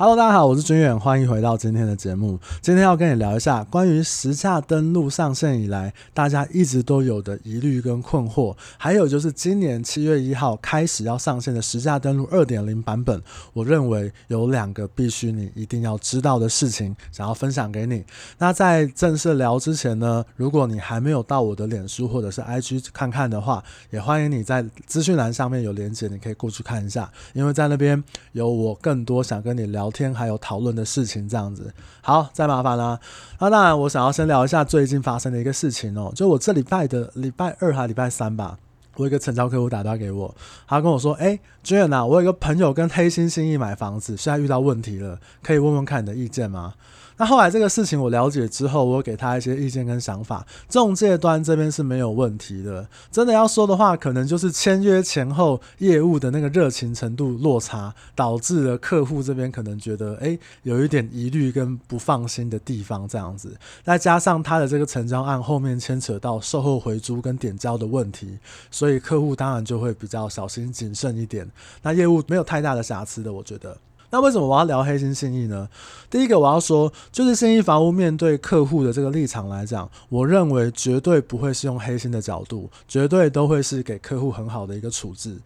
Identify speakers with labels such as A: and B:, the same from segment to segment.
A: Hello，大家好，我是军远，欢迎回到今天的节目。今天要跟你聊一下关于实价登录上线以来，大家一直都有的疑虑跟困惑，还有就是今年七月一号开始要上线的实价登录二点零版本。我认为有两个必须你一定要知道的事情，想要分享给你。那在正式聊之前呢，如果你还没有到我的脸书或者是 IG 看看的话，也欢迎你在资讯栏上面有连结，你可以过去看一下，因为在那边有我更多想跟你聊天还有讨论的事情，这样子。好，再麻烦啦。那当然，我想要先聊一下最近发生的一个事情哦。就我这礼拜的礼拜二还礼拜三吧，我有一个成交客户打电话给我，他跟我说：“哎，军远啊，我有一个朋友跟黑心心意买房子，现在遇到问题了，可以问问看你的意见吗？”那后来这个事情我了解之后，我给他一些意见跟想法。中介端这边是没有问题的，真的要说的话，可能就是签约前后业务的那个热情程度落差，导致了客户这边可能觉得，诶，有一点疑虑跟不放心的地方这样子。再加上他的这个成交案后面牵扯到售后回租跟点交的问题，所以客户当然就会比较小心谨慎一点。那业务没有太大的瑕疵的，我觉得。那为什么我要聊黑心信义呢？第一个我要说，就是信义房屋面对客户的这个立场来讲，我认为绝对不会是用黑心的角度，绝对都会是给客户很好的一个处置。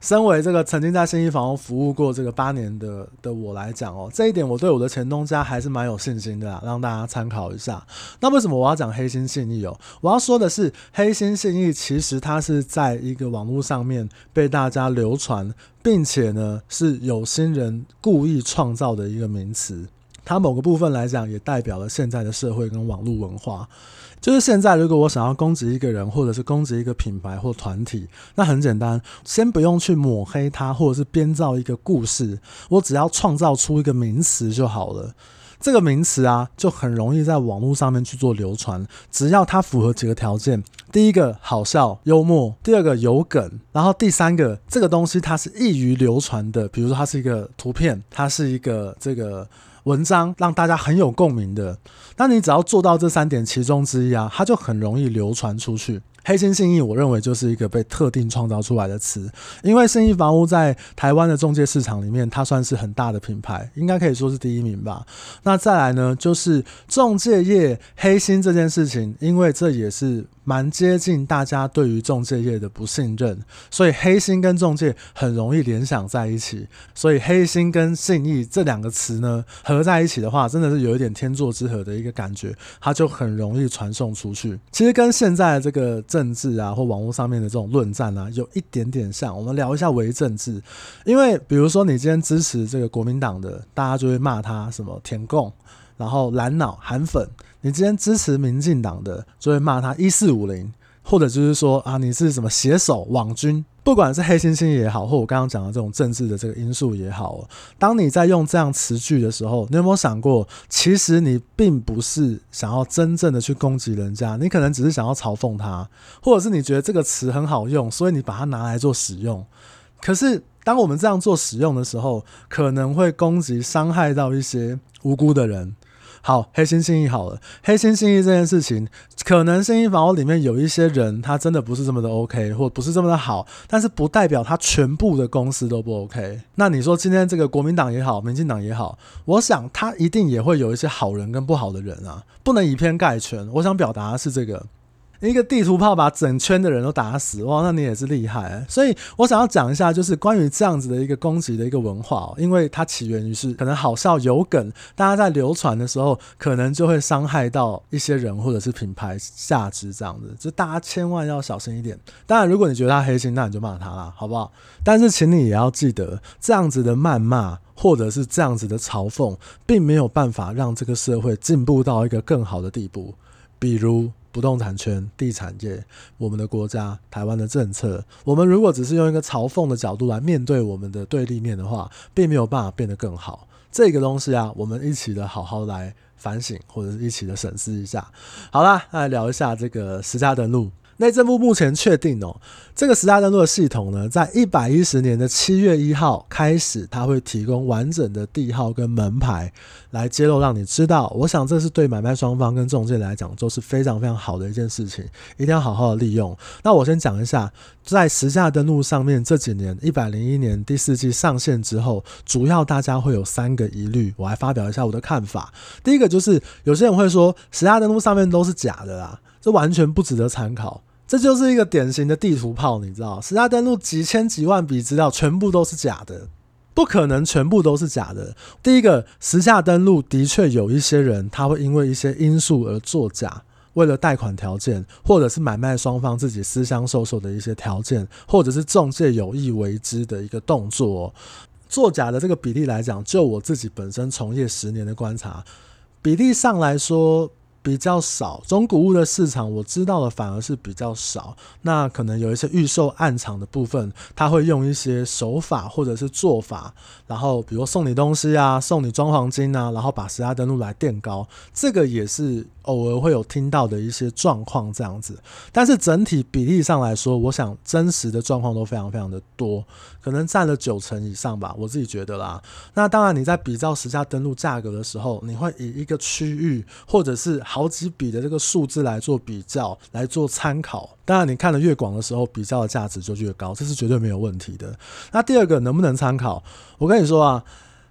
A: 身为这个曾经在信义房屋服务过这个八年的的我来讲哦，这一点我对我的前东家还是蛮有信心的啦，让大家参考一下。那为什么我要讲黑心信义哦？我要说的是，黑心信义其实它是在一个网络上面被大家流传，并且呢是有心人故意创造的一个名词。它某个部分来讲，也代表了现在的社会跟网络文化。就是现在，如果我想要攻击一个人，或者是攻击一个品牌或团体，那很简单，先不用去抹黑他，或者是编造一个故事，我只要创造出一个名词就好了。这个名词啊，就很容易在网络上面去做流传。只要它符合几个条件：第一个好笑幽默，第二个有梗，然后第三个这个东西它是易于流传的，比如说它是一个图片，它是一个这个。文章让大家很有共鸣的，那你只要做到这三点其中之一啊，它就很容易流传出去。黑心信义，我认为就是一个被特定创造出来的词，因为信义房屋在台湾的中介市场里面，它算是很大的品牌，应该可以说是第一名吧。那再来呢，就是中介业黑心这件事情，因为这也是。蛮接近大家对于中介业的不信任，所以黑心跟中介很容易联想在一起。所以黑心跟信义这两个词呢，合在一起的话，真的是有一点天作之合的一个感觉，它就很容易传送出去。其实跟现在这个政治啊，或网络上面的这种论战啊，有一点点像。我们聊一下微政治，因为比如说你今天支持这个国民党的，大家就会骂他什么舔共。然后蓝脑韩粉，你今天支持民进党的，就会骂他一四五零，或者就是说啊，你是什么携手网军，不管是黑猩猩也好，或我刚刚讲的这种政治的这个因素也好，当你在用这样词句的时候，你有没有想过，其实你并不是想要真正的去攻击人家，你可能只是想要嘲讽他，或者是你觉得这个词很好用，所以你把它拿来做使用。可是当我们这样做使用的时候，可能会攻击、伤害到一些无辜的人。好，黑心信义好了，黑心信义这件事情，可能信义房屋里面有一些人，他真的不是这么的 OK，或不是这么的好，但是不代表他全部的公司都不 OK。那你说今天这个国民党也好，民进党也好，我想他一定也会有一些好人跟不好的人啊，不能以偏概全。我想表达的是这个。一个地图炮把整圈的人都打死，哇，那你也是厉害。所以我想要讲一下，就是关于这样子的一个攻击的一个文化哦，因为它起源于是可能好笑有梗，大家在流传的时候，可能就会伤害到一些人或者是品牌价值这样子，就大家千万要小心一点。当然，如果你觉得他黑心，那你就骂他啦，好不好？但是请你也要记得，这样子的谩骂或者是这样子的嘲讽，并没有办法让这个社会进步到一个更好的地步，比如。不动产圈、地产业，我们的国家、台湾的政策，我们如果只是用一个嘲讽的角度来面对我们的对立面的话，并没有办法变得更好。这个东西啊，我们一起的好好来反省，或者是一起的审视一下。好啦，来聊一下这个石家的路。内政部目前确定哦，这个实价登录的系统呢，在一百一十年的七月一号开始，它会提供完整的地号跟门牌来揭露，让你知道。我想这是对买卖双方跟中介来讲都是非常非常好的一件事情，一定要好好的利用。那我先讲一下，在实价登录上面这几年，一百零一年第四季上线之后，主要大家会有三个疑虑，我来发表一下我的看法。第一个就是有些人会说，实价登录上面都是假的啦，这完全不值得参考。这就是一个典型的地图炮，你知道，时下登录几千几万笔资料全部都是假的，不可能全部都是假的。第一个，时下登录的确有一些人他会因为一些因素而作假，为了贷款条件，或者是买卖双方自己私相授受的一些条件，或者是中介有意为之的一个动作，作假的这个比例来讲，就我自己本身从业十年的观察，比例上来说。比较少，中古屋的市场我知道的反而是比较少。那可能有一些预售案场的部分，他会用一些手法或者是做法，然后比如送你东西啊，送你装黄金啊，然后把实价登录来垫高，这个也是偶尔会有听到的一些状况这样子。但是整体比例上来说，我想真实的状况都非常非常的多，可能占了九成以上吧，我自己觉得啦。那当然你在比较实价登录价格的时候，你会以一个区域或者是好。几笔的这个数字来做比较，来做参考。当然，你看得越广的时候，比较的价值就越高，这是绝对没有问题的。那第二个能不能参考？我跟你说啊，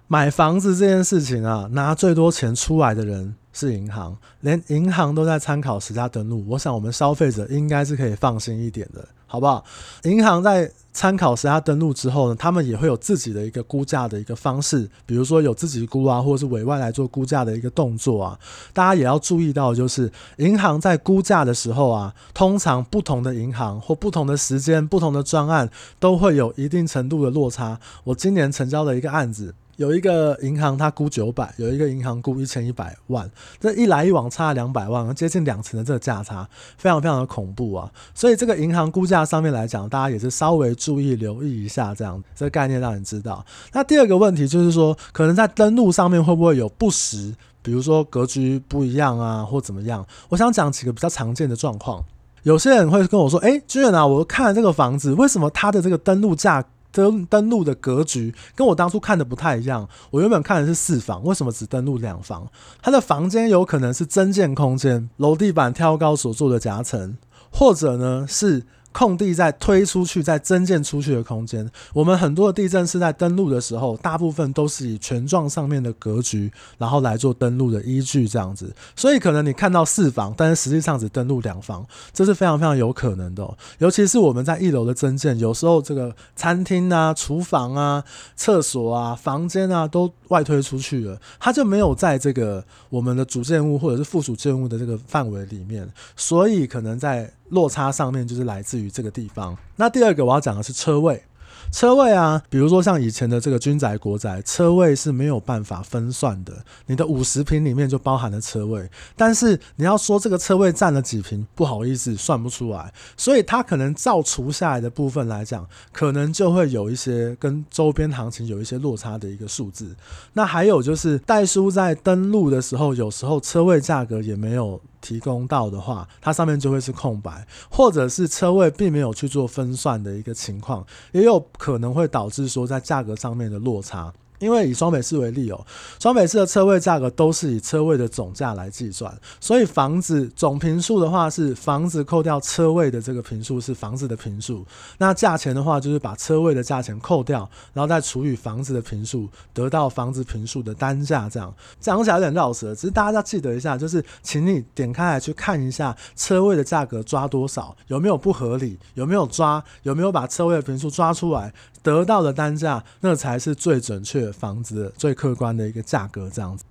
A: 买房子这件事情啊，拿最多钱出来的人是银行，连银行都在参考实价登录。我想，我们消费者应该是可以放心一点的。好不好？银行在参考实价登录之后呢，他们也会有自己的一个估价的一个方式，比如说有自己估啊，或者是委外来做估价的一个动作啊。大家也要注意到，就是银行在估价的时候啊，通常不同的银行或不同的时间、不同的专案都会有一定程度的落差。我今年成交的一个案子。有一个银行它估九百，有一个银行估一千一百万，这一来一往差两百万，接近两成的这个价差，非常非常的恐怖啊！所以这个银行估价上面来讲，大家也是稍微注意留意一下，这样这个概念让你知道。那第二个问题就是说，可能在登录上面会不会有不实，比如说格局不一样啊，或怎么样？我想讲几个比较常见的状况。有些人会跟我说：“诶，军远啊，我看了这个房子，为什么它的这个登录价？”登登录的格局跟我当初看的不太一样。我原本看的是四房，为什么只登录两房？它的房间有可能是增建空间，楼地板挑高所做的夹层，或者呢是。空地再推出去，再增建出去的空间，我们很多的地震是在登录的时候，大部分都是以权状上面的格局，然后来做登录的依据这样子。所以可能你看到四房，但是实际上只登录两房，这是非常非常有可能的。尤其是我们在一楼的增建，有时候这个餐厅啊、厨房啊、厕所啊、房间啊都外推出去了，它就没有在这个我们的主建物或者是附属建物的这个范围里面，所以可能在。落差上面就是来自于这个地方。那第二个我要讲的是车位。车位啊，比如说像以前的这个军宅、国宅，车位是没有办法分算的。你的五十平里面就包含了车位，但是你要说这个车位占了几平，不好意思，算不出来。所以它可能照除下来的部分来讲，可能就会有一些跟周边行情有一些落差的一个数字。那还有就是代书在登录的时候，有时候车位价格也没有。提供到的话，它上面就会是空白，或者是车位并没有去做分算的一个情况，也有可能会导致说在价格上面的落差。因为以双北市为例哦，双北市的车位价格都是以车位的总价来计算，所以房子总坪数的话是房子扣掉车位的这个坪数是房子的坪数，那价钱的话就是把车位的价钱扣掉，然后再除以房子的坪数，得到房子坪数的单价。这样讲起来有点绕舌，只是大家要记得一下，就是请你点开来去看一下车位的价格抓多少，有没有不合理，有没有抓，有没有把车位的坪数抓出来。得到的单价，那才是最准确房子最客观的一个价格。这样子，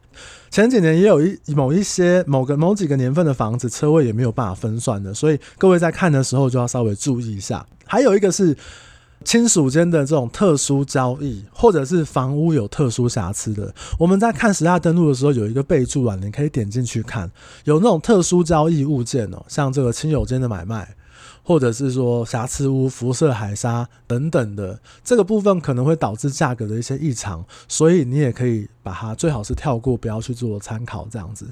A: 前几年也有一某一些某个某几个年份的房子车位也没有办法分算的，所以各位在看的时候就要稍微注意一下。还有一个是亲属间的这种特殊交易，或者是房屋有特殊瑕疵的，我们在看十大登录的时候有一个备注栏，你可以点进去看，有那种特殊交易物件哦，像这个亲友间的买卖。或者是说瑕疵屋、辐射海沙等等的，这个部分可能会导致价格的一些异常，所以你也可以把它最好是跳过，不要去做参考这样子。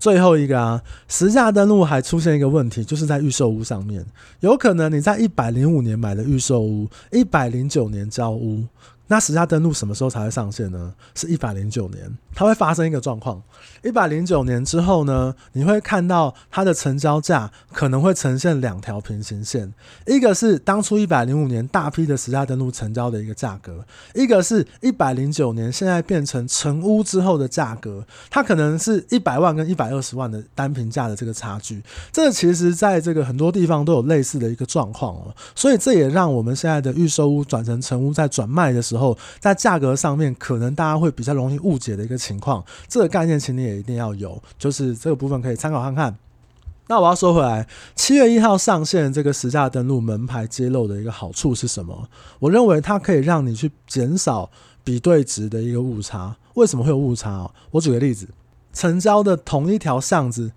A: 最后一个啊，实价登录还出现一个问题，就是在预售屋上面，有可能你在一百零五年买的预售屋，一百零九年交屋。那实价登录什么时候才会上线呢？是一百零九年，它会发生一个状况。一百零九年之后呢，你会看到它的成交价可能会呈现两条平行线，一个是当初一百零五年大批的实价登录成交的一个价格，一个是一百零九年现在变成成屋之后的价格，它可能是一百万跟一百二十万的单平价的这个差距。这其实在这个很多地方都有类似的一个状况哦，所以这也让我们现在的预售屋转成成屋在转卖的时候。后在价格上面，可能大家会比较容易误解的一个情况，这个概念请你也一定要有，就是这个部分可以参考看看。那我要说回来，七月一号上线这个实价登录门牌揭露的一个好处是什么？我认为它可以让你去减少比对值的一个误差。为什么会有误差？我举个例子，成交的同一条巷子，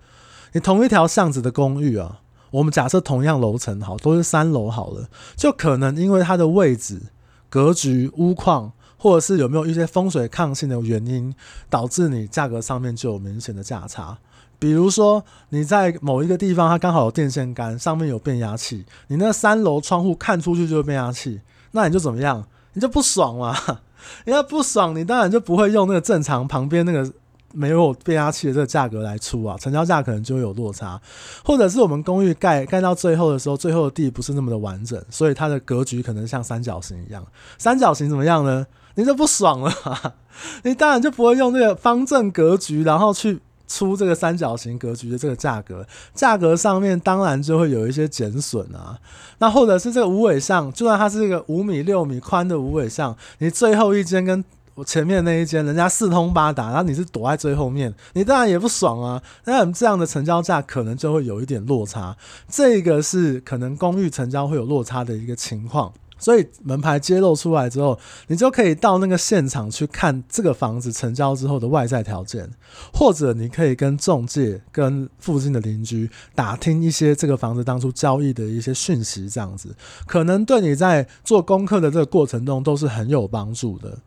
A: 你同一条巷子的公寓啊，我们假设同样楼层好，都是三楼好了，就可能因为它的位置。格局、屋况，或者是有没有一些风水抗性的原因，导致你价格上面就有明显的价差。比如说你在某一个地方，它刚好有电线杆，上面有变压器，你那三楼窗户看出去就是变压器，那你就怎么样？你就不爽嘛？人家不爽，你当然就不会用那个正常旁边那个。没有变压器的这个价格来出啊，成交价可能就会有落差，或者是我们公寓盖盖到最后的时候，最后的地不是那么的完整，所以它的格局可能像三角形一样。三角形怎么样呢？你就不爽了，你当然就不会用那个方正格局，然后去出这个三角形格局的这个价格，价格上面当然就会有一些减损啊。那或者是这个无尾巷，就算它是一个五米六米宽的无尾巷，你最后一间跟我前面那一间，人家四通八达，然后你是躲在最后面，你当然也不爽啊。那这样的成交价可能就会有一点落差，这个是可能公寓成交会有落差的一个情况。所以门牌揭露出来之后，你就可以到那个现场去看这个房子成交之后的外在条件，或者你可以跟中介、跟附近的邻居打听一些这个房子当初交易的一些讯息，这样子可能对你在做功课的这个过程中都是很有帮助的。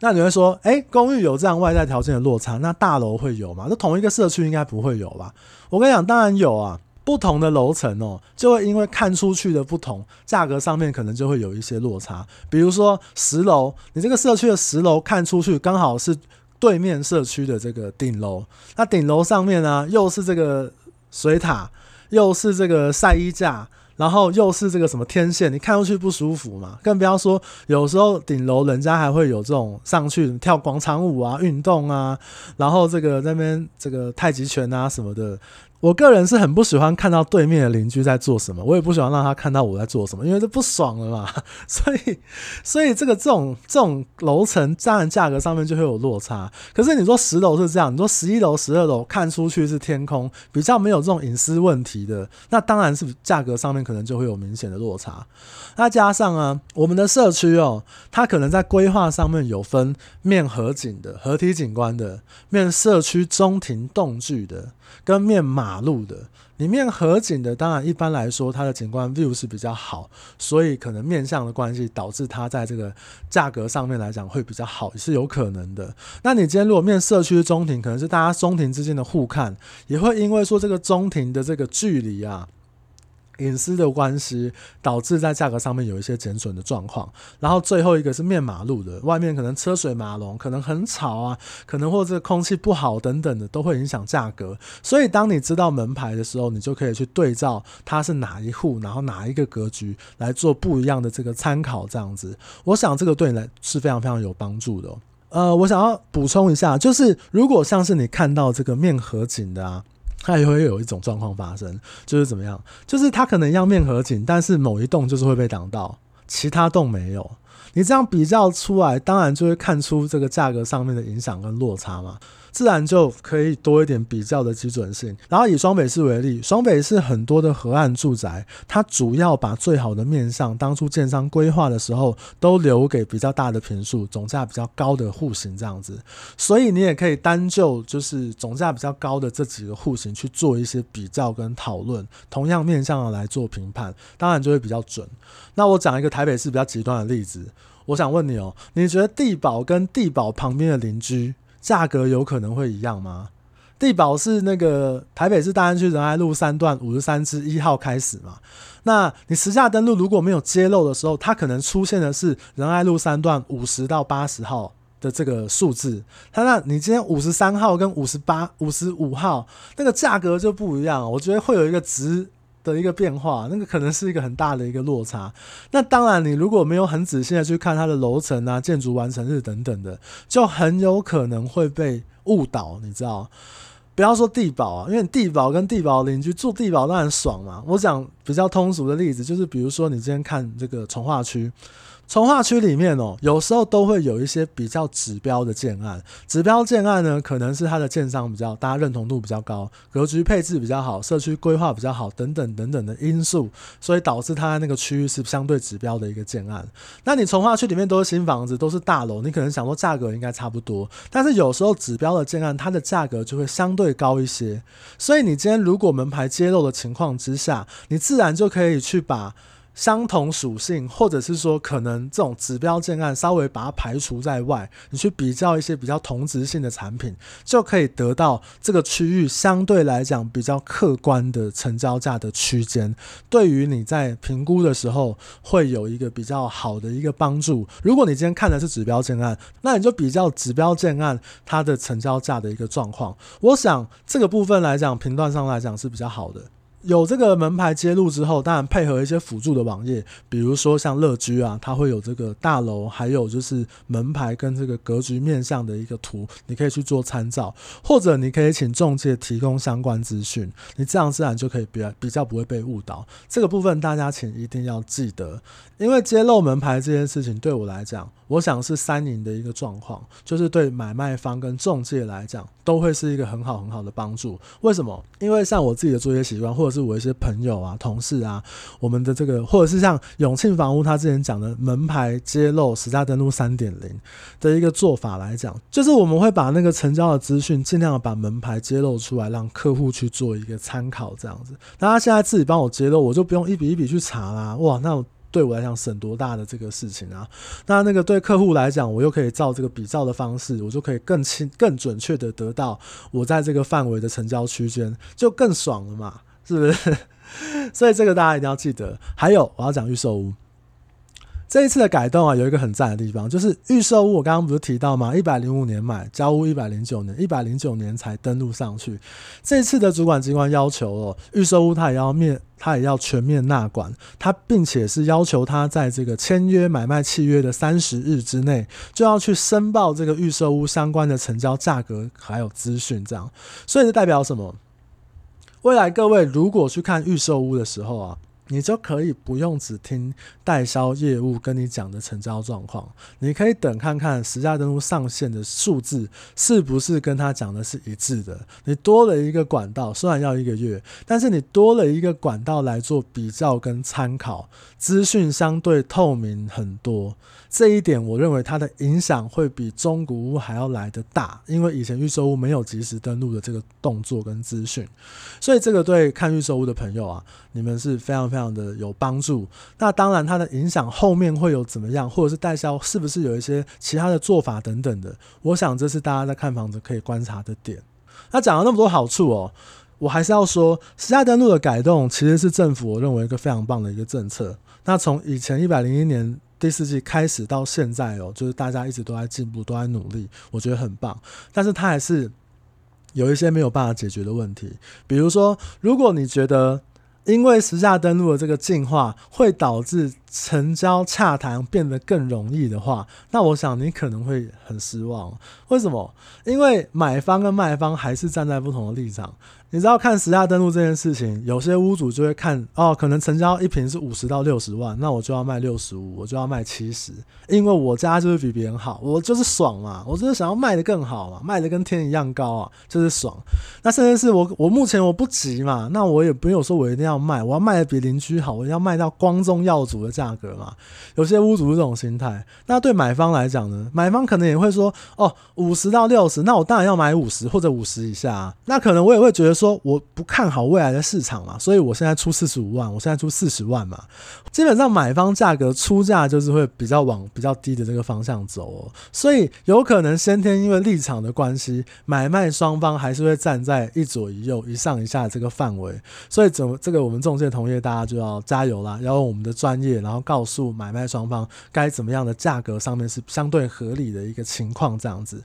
A: 那你会说，哎、公寓有这样外在条件的落差，那大楼会有吗？那同一个社区应该不会有吧？我跟你讲，当然有啊。不同的楼层哦，就会因为看出去的不同，价格上面可能就会有一些落差。比如说十楼，你这个社区的十楼看出去刚好是对面社区的这个顶楼，那顶楼上面呢，又是这个水塔，又是这个晒衣架。然后又是这个什么天线，你看上去不舒服嘛？更不要说有时候顶楼人家还会有这种上去跳广场舞啊、运动啊，然后这个那边这个太极拳啊什么的。我个人是很不喜欢看到对面的邻居在做什么，我也不喜欢让他看到我在做什么，因为这不爽了嘛。所以，所以这个这种这种楼层，当然价格上面就会有落差。可是你说十楼是这样，你说十一楼、十二楼看出去是天空，比较没有这种隐私问题的，那当然是价格上面可能就会有明显的落差。那加上啊，我们的社区哦，它可能在规划上面有分面河景的、河体景观的、面社区中庭栋距的。跟面马马路的，里面河景的，当然一般来说它的景观 view 是比较好，所以可能面向的关系导致它在这个价格上面来讲会比较好，也是有可能的。那你今天如果面社区中庭，可能是大家中庭之间的互看，也会因为说这个中庭的这个距离啊。隐私的关系导致在价格上面有一些减损的状况，然后最后一个是面马路的，外面可能车水马龙，可能很吵啊，可能或者空气不好等等的，都会影响价格。所以当你知道门牌的时候，你就可以去对照它是哪一户，然后哪一个格局来做不一样的这个参考，这样子，我想这个对你来是非常非常有帮助的。呃，我想要补充一下，就是如果像是你看到这个面河景的啊。它也会有一种状况发生，就是怎么样？就是它可能样面合景，但是某一栋就是会被挡到，其他栋没有。你这样比较出来，当然就会看出这个价格上面的影响跟落差嘛。自然就可以多一点比较的基准性。然后以双北市为例，双北市很多的河岸住宅，它主要把最好的面向，当初建商规划的时候，都留给比较大的坪数、总价比较高的户型这样子。所以你也可以单就就是总价比较高的这几个户型去做一些比较跟讨论，同样面向的来做评判，当然就会比较准。那我讲一个台北市比较极端的例子，我想问你哦，你觉得地堡跟地堡旁边的邻居，价格有可能会一样吗？地宝是那个台北市大安区仁爱路三段五十三之一号开始嘛？那你实价登录如果没有揭露的时候，它可能出现的是仁爱路三段五十到八十号的这个数字。它那你今天五十三号跟五十八、五十五号那个价格就不一样，我觉得会有一个值的一个变化，那个可能是一个很大的一个落差。那当然，你如果没有很仔细的去看它的楼层啊、建筑完成日等等的，就很有可能会被误导。你知道，不要说地堡啊，因为地堡跟地堡邻居住地堡当然爽嘛。我讲比较通俗的例子，就是比如说你今天看这个从化区。从化区里面哦，有时候都会有一些比较指标的建案。指标建案呢，可能是它的建商比较大家认同度比较高，格局配置比较好，社区规划比较好，等等等等的因素，所以导致它那个区域是相对指标的一个建案。那你从化区里面都是新房子，都是大楼，你可能想说价格应该差不多，但是有时候指标的建案，它的价格就会相对高一些。所以你今天如果门牌揭露的情况之下，你自然就可以去把。相同属性，或者是说可能这种指标建案稍微把它排除在外，你去比较一些比较同质性的产品，就可以得到这个区域相对来讲比较客观的成交价的区间。对于你在评估的时候，会有一个比较好的一个帮助。如果你今天看的是指标建案，那你就比较指标建案它的成交价的一个状况。我想这个部分来讲，评断上来讲是比较好的。有这个门牌揭露之后，当然配合一些辅助的网页，比如说像乐居啊，它会有这个大楼，还有就是门牌跟这个格局面向的一个图，你可以去做参照，或者你可以请中介提供相关资讯，你这样自然就可以比较比较不会被误导。这个部分大家请一定要记得，因为揭露门牌这件事情对我来讲，我想是三赢的一个状况，就是对买卖方跟中介来讲都会是一个很好很好的帮助。为什么？因为像我自己的作业习惯，或者是我一些朋友啊、同事啊，我们的这个，或者是像永庆房屋他之前讲的门牌揭露实价登录三点零的一个做法来讲，就是我们会把那个成交的资讯尽量把门牌揭露出来，让客户去做一个参考，这样子。那他现在自己帮我揭露，我就不用一笔一笔去查啦。哇，那我。对我来讲省多大的这个事情啊？那那个对客户来讲，我又可以照这个比照的方式，我就可以更清、更准确的得到我在这个范围的成交区间，就更爽了嘛，是不是？所以这个大家一定要记得。还有，我要讲预售屋。这一次的改动啊，有一个很赞的地方，就是预售屋。我刚刚不是提到吗？一百零五年买，交屋一百零九年，一百零九年才登录上去。这一次的主管机关要求哦，预售屋他也要面，他也要全面纳管，他并且是要求他在这个签约买卖契约的三十日之内，就要去申报这个预售屋相关的成交价格还有资讯，这样。所以这代表什么？未来各位如果去看预售屋的时候啊。你就可以不用只听代销业务跟你讲的成交状况，你可以等看看实价登录上线的数字是不是跟他讲的是一致的。你多了一个管道，虽然要一个月，但是你多了一个管道来做比较跟参考，资讯相对透明很多。这一点我认为它的影响会比中古屋还要来得大，因为以前预售屋没有及时登录的这个动作跟资讯，所以这个对看预售屋的朋友啊，你们是非常非常。的有帮助，那当然它的影响后面会有怎么样，或者是代销是不是有一些其他的做法等等的，我想这是大家在看房子可以观察的点。那讲了那么多好处哦，我还是要说，实价登录的改动其实是政府我认为一个非常棒的一个政策。那从以前一百零一年第四季开始到现在哦，就是大家一直都在进步，都在努力，我觉得很棒。但是它还是有一些没有办法解决的问题，比如说，如果你觉得因为实价登录的这个进化会导致成交洽谈变得更容易的话，那我想你可能会很失望。为什么？因为买方跟卖方还是站在不同的立场。你知道看实价登录这件事情，有些屋主就会看哦，可能成交一坪是五十到六十万，那我就要卖六十五，我就要卖七十，因为我家就是比别人好，我就是爽嘛，我就是想要卖得更好嘛，卖得跟天一样高啊，就是爽。那甚至是我，我目前我不急嘛，那我也没有说我一定要卖，我要卖得比邻居好，我要卖到光宗耀祖的价格嘛。有些屋主是这种心态，那对买方来讲呢，买方可能也会说哦，五十到六十，那我当然要买五十或者五十以下啊，那可能我也会觉得。说我不看好未来的市场嘛，所以我现在出四十五万，我现在出四十万嘛。基本上买方价格出价就是会比较往比较低的这个方向走哦，所以有可能先天因为立场的关系，买卖双方还是会站在一左一右、一上一下这个范围。所以怎么这个我们中介同业大家就要加油啦，要用我们的专业，然后告诉买卖双方该怎么样的价格上面是相对合理的一个情况这样子。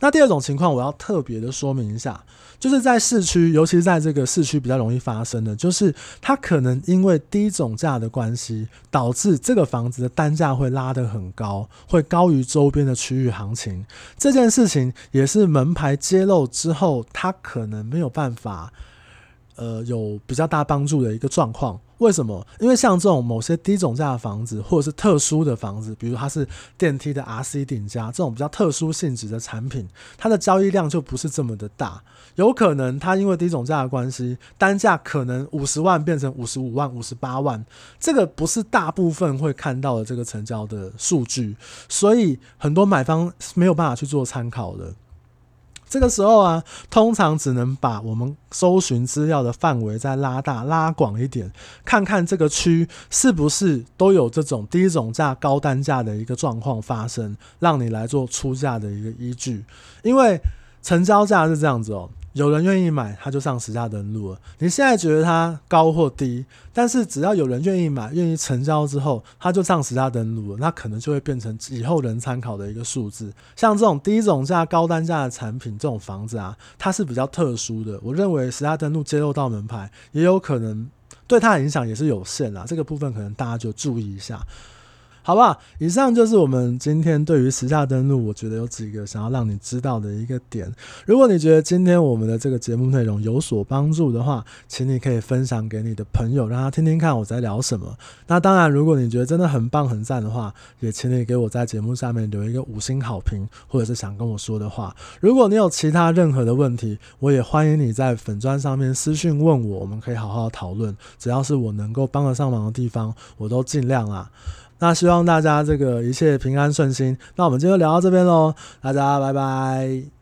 A: 那第二种情况我要特别的说明一下，就是在市区。尤其是在这个市区比较容易发生的，就是它可能因为低总价的关系，导致这个房子的单价会拉得很高，会高于周边的区域行情。这件事情也是门牌揭露之后，它可能没有办法，呃，有比较大帮助的一个状况。为什么？因为像这种某些低总价的房子，或者是特殊的房子，比如它是电梯的 RC 顶加这种比较特殊性质的产品，它的交易量就不是这么的大。有可能它因为低总价的关系，单价可能五十万变成五十五万、五十八万，这个不是大部分会看到的这个成交的数据，所以很多买方没有办法去做参考的。这个时候啊，通常只能把我们搜寻资料的范围再拉大、拉广一点，看看这个区是不是都有这种低总价、高单价的一个状况发生，让你来做出价的一个依据。因为成交价是这样子哦。有人愿意买，他就上十价登录了。你现在觉得它高或低，但是只要有人愿意买、愿意成交之后，他就上十价登录了，那可能就会变成以后人参考的一个数字。像这种低总价、高单价的产品，这种房子啊，它是比较特殊的。我认为十价登录揭露到门牌，也有可能对它的影响也是有限啦。这个部分可能大家就注意一下。好不好？以上就是我们今天对于实价登录，我觉得有几个想要让你知道的一个点。如果你觉得今天我们的这个节目内容有所帮助的话，请你可以分享给你的朋友，让他听听看我在聊什么。那当然，如果你觉得真的很棒很赞的话，也请你给我在节目下面留一个五星好评，或者是想跟我说的话。如果你有其他任何的问题，我也欢迎你在粉砖上面私讯问我，我们可以好好讨论。只要是我能够帮得上忙的地方，我都尽量啊。那希望大家这个一切平安顺心。那我们今天就聊到这边喽，大家拜拜。